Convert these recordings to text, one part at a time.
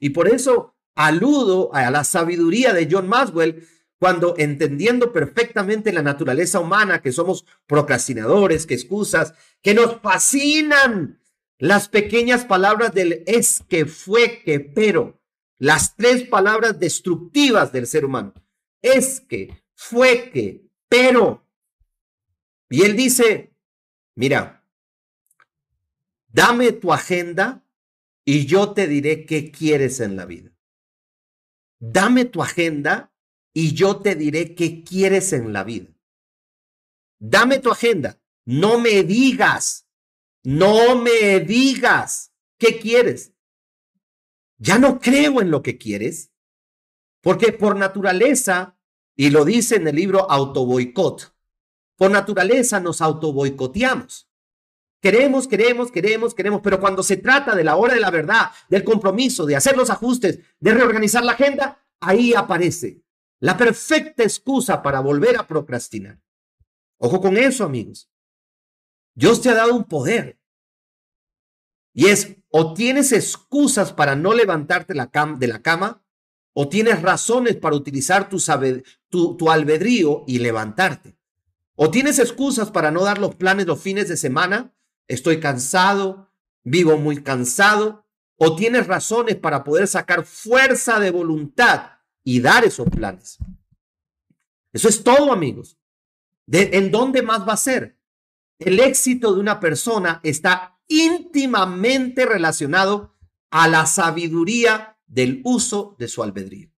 Y por eso aludo a la sabiduría de John Maxwell cuando entendiendo perfectamente la naturaleza humana, que somos procrastinadores, que excusas, que nos fascinan las pequeñas palabras del es que fue que pero, las tres palabras destructivas del ser humano. Es que, fue que, pero. Y él dice, mira, dame tu agenda y yo te diré qué quieres en la vida. Dame tu agenda y yo te diré qué quieres en la vida. Dame tu agenda. No me digas, no me digas qué quieres. Ya no creo en lo que quieres, porque por naturaleza, y lo dice en el libro Autoboicot, por naturaleza nos autoboicoteamos. Queremos, queremos, queremos, queremos, pero cuando se trata de la hora de la verdad, del compromiso, de hacer los ajustes, de reorganizar la agenda, ahí aparece la perfecta excusa para volver a procrastinar. Ojo con eso, amigos. Dios te ha dado un poder. Y es, o tienes excusas para no levantarte de la cama, o tienes razones para utilizar tu, tu, tu albedrío y levantarte. O tienes excusas para no dar los planes los fines de semana, estoy cansado, vivo muy cansado, o tienes razones para poder sacar fuerza de voluntad y dar esos planes. Eso es todo, amigos. ¿En dónde más va a ser? El éxito de una persona está íntimamente relacionado a la sabiduría del uso de su albedrío.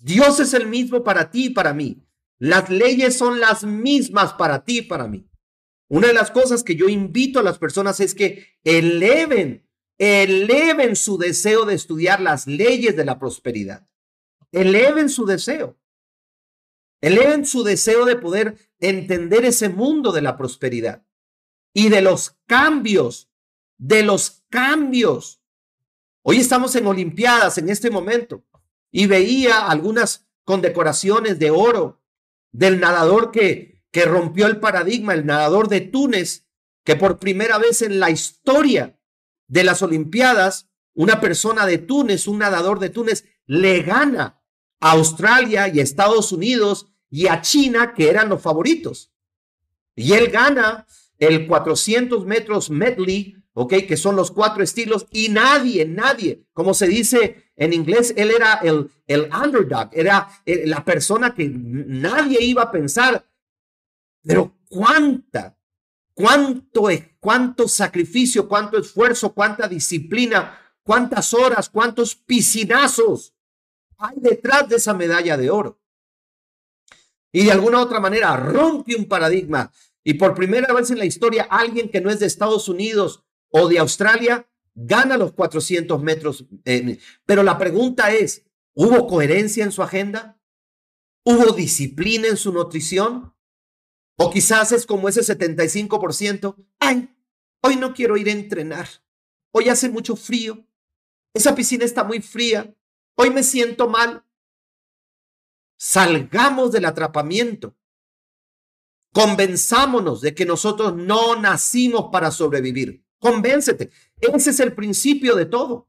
Dios es el mismo para ti y para mí. Las leyes son las mismas para ti y para mí. Una de las cosas que yo invito a las personas es que eleven, eleven su deseo de estudiar las leyes de la prosperidad eleven su deseo. Eleven su deseo de poder entender ese mundo de la prosperidad y de los cambios, de los cambios. Hoy estamos en Olimpiadas en este momento y veía algunas condecoraciones de oro del nadador que, que rompió el paradigma, el nadador de Túnez, que por primera vez en la historia de las Olimpiadas, una persona de Túnez, un nadador de Túnez, le gana a Australia y Estados Unidos y a China, que eran los favoritos. Y él gana el 400 metros medley, ¿ok? Que son los cuatro estilos y nadie, nadie, como se dice en inglés, él era el, el underdog, era eh, la persona que nadie iba a pensar. Pero cuánta, cuánto, cuánto sacrificio, cuánto esfuerzo, cuánta disciplina, cuántas horas, cuántos piscinazos hay detrás de esa medalla de oro. Y de alguna otra manera rompe un paradigma. Y por primera vez en la historia, alguien que no es de Estados Unidos o de Australia gana los 400 metros. Eh, pero la pregunta es, ¿hubo coherencia en su agenda? ¿Hubo disciplina en su nutrición? O quizás es como ese 75%. Ay, hoy no quiero ir a entrenar. Hoy hace mucho frío. Esa piscina está muy fría. Hoy me siento mal. Salgamos del atrapamiento. Convenzámonos de que nosotros no nacimos para sobrevivir. Convéncete. Ese es el principio de todo.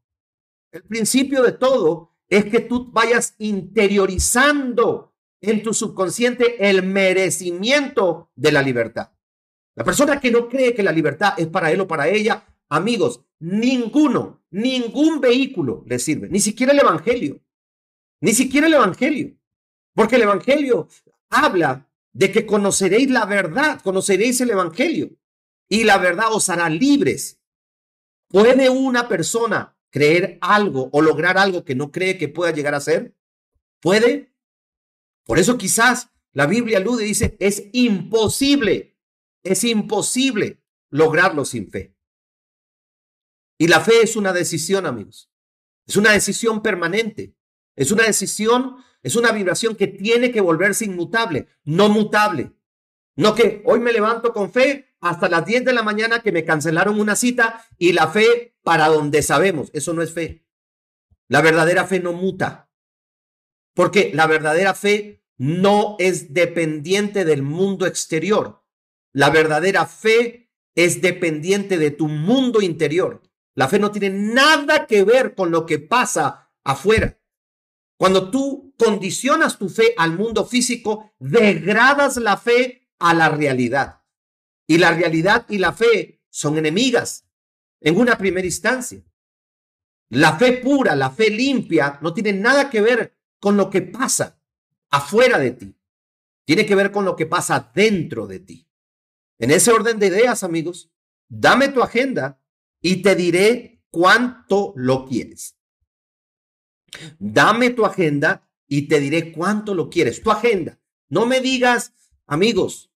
El principio de todo es que tú vayas interiorizando en tu subconsciente el merecimiento de la libertad. La persona que no cree que la libertad es para él o para ella, amigos, Ninguno, ningún vehículo le sirve, ni siquiera el Evangelio, ni siquiera el Evangelio, porque el Evangelio habla de que conoceréis la verdad, conoceréis el Evangelio y la verdad os hará libres. ¿Puede una persona creer algo o lograr algo que no cree que pueda llegar a ser? ¿Puede? Por eso quizás la Biblia alude y dice, es imposible, es imposible lograrlo sin fe. Y la fe es una decisión, amigos. Es una decisión permanente. Es una decisión, es una vibración que tiene que volverse inmutable, no mutable. No que hoy me levanto con fe hasta las 10 de la mañana que me cancelaron una cita y la fe para donde sabemos. Eso no es fe. La verdadera fe no muta. Porque la verdadera fe no es dependiente del mundo exterior. La verdadera fe es dependiente de tu mundo interior. La fe no tiene nada que ver con lo que pasa afuera. Cuando tú condicionas tu fe al mundo físico, degradas la fe a la realidad. Y la realidad y la fe son enemigas en una primera instancia. La fe pura, la fe limpia, no tiene nada que ver con lo que pasa afuera de ti. Tiene que ver con lo que pasa dentro de ti. En ese orden de ideas, amigos, dame tu agenda y te diré cuánto lo quieres. Dame tu agenda y te diré cuánto lo quieres. Tu agenda. No me digas, amigos,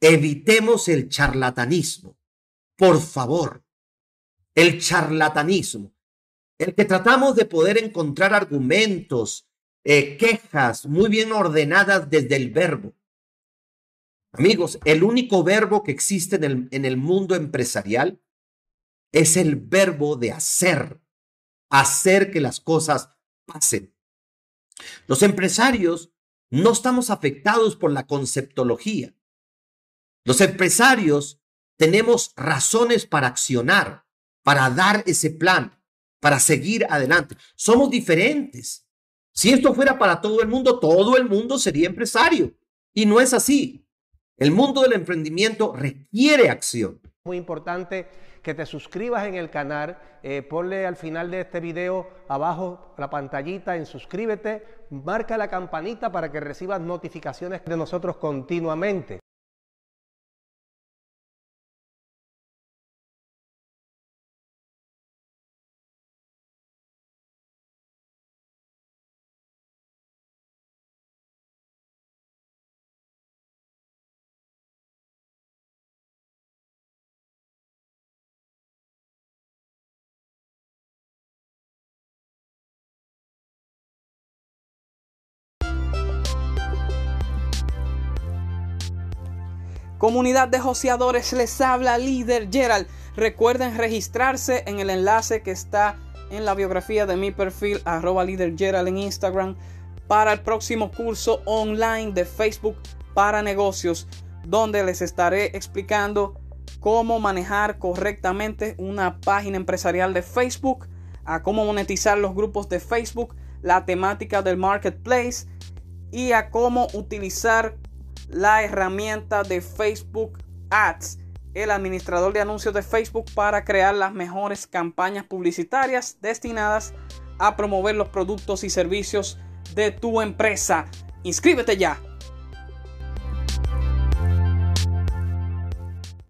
evitemos el charlatanismo. Por favor, el charlatanismo el que tratamos de poder encontrar argumentos, eh, quejas muy bien ordenadas desde el verbo. Amigos, el único verbo que existe en el, en el mundo empresarial es el verbo de hacer, hacer que las cosas pasen. Los empresarios no estamos afectados por la conceptología. Los empresarios tenemos razones para accionar, para dar ese plan, para seguir adelante. Somos diferentes. Si esto fuera para todo el mundo, todo el mundo sería empresario. Y no es así. El mundo del emprendimiento requiere acción. Muy importante que te suscribas en el canal, eh, ponle al final de este video abajo la pantallita en suscríbete, marca la campanita para que recibas notificaciones de nosotros continuamente. Comunidad de joseadores, les habla líder Gerald. Recuerden registrarse en el enlace que está en la biografía de mi perfil, arroba líder Gerald en Instagram, para el próximo curso online de Facebook para negocios, donde les estaré explicando cómo manejar correctamente una página empresarial de Facebook, a cómo monetizar los grupos de Facebook, la temática del marketplace y a cómo utilizar la herramienta de Facebook Ads, el administrador de anuncios de Facebook para crear las mejores campañas publicitarias destinadas a promover los productos y servicios de tu empresa. Inscríbete ya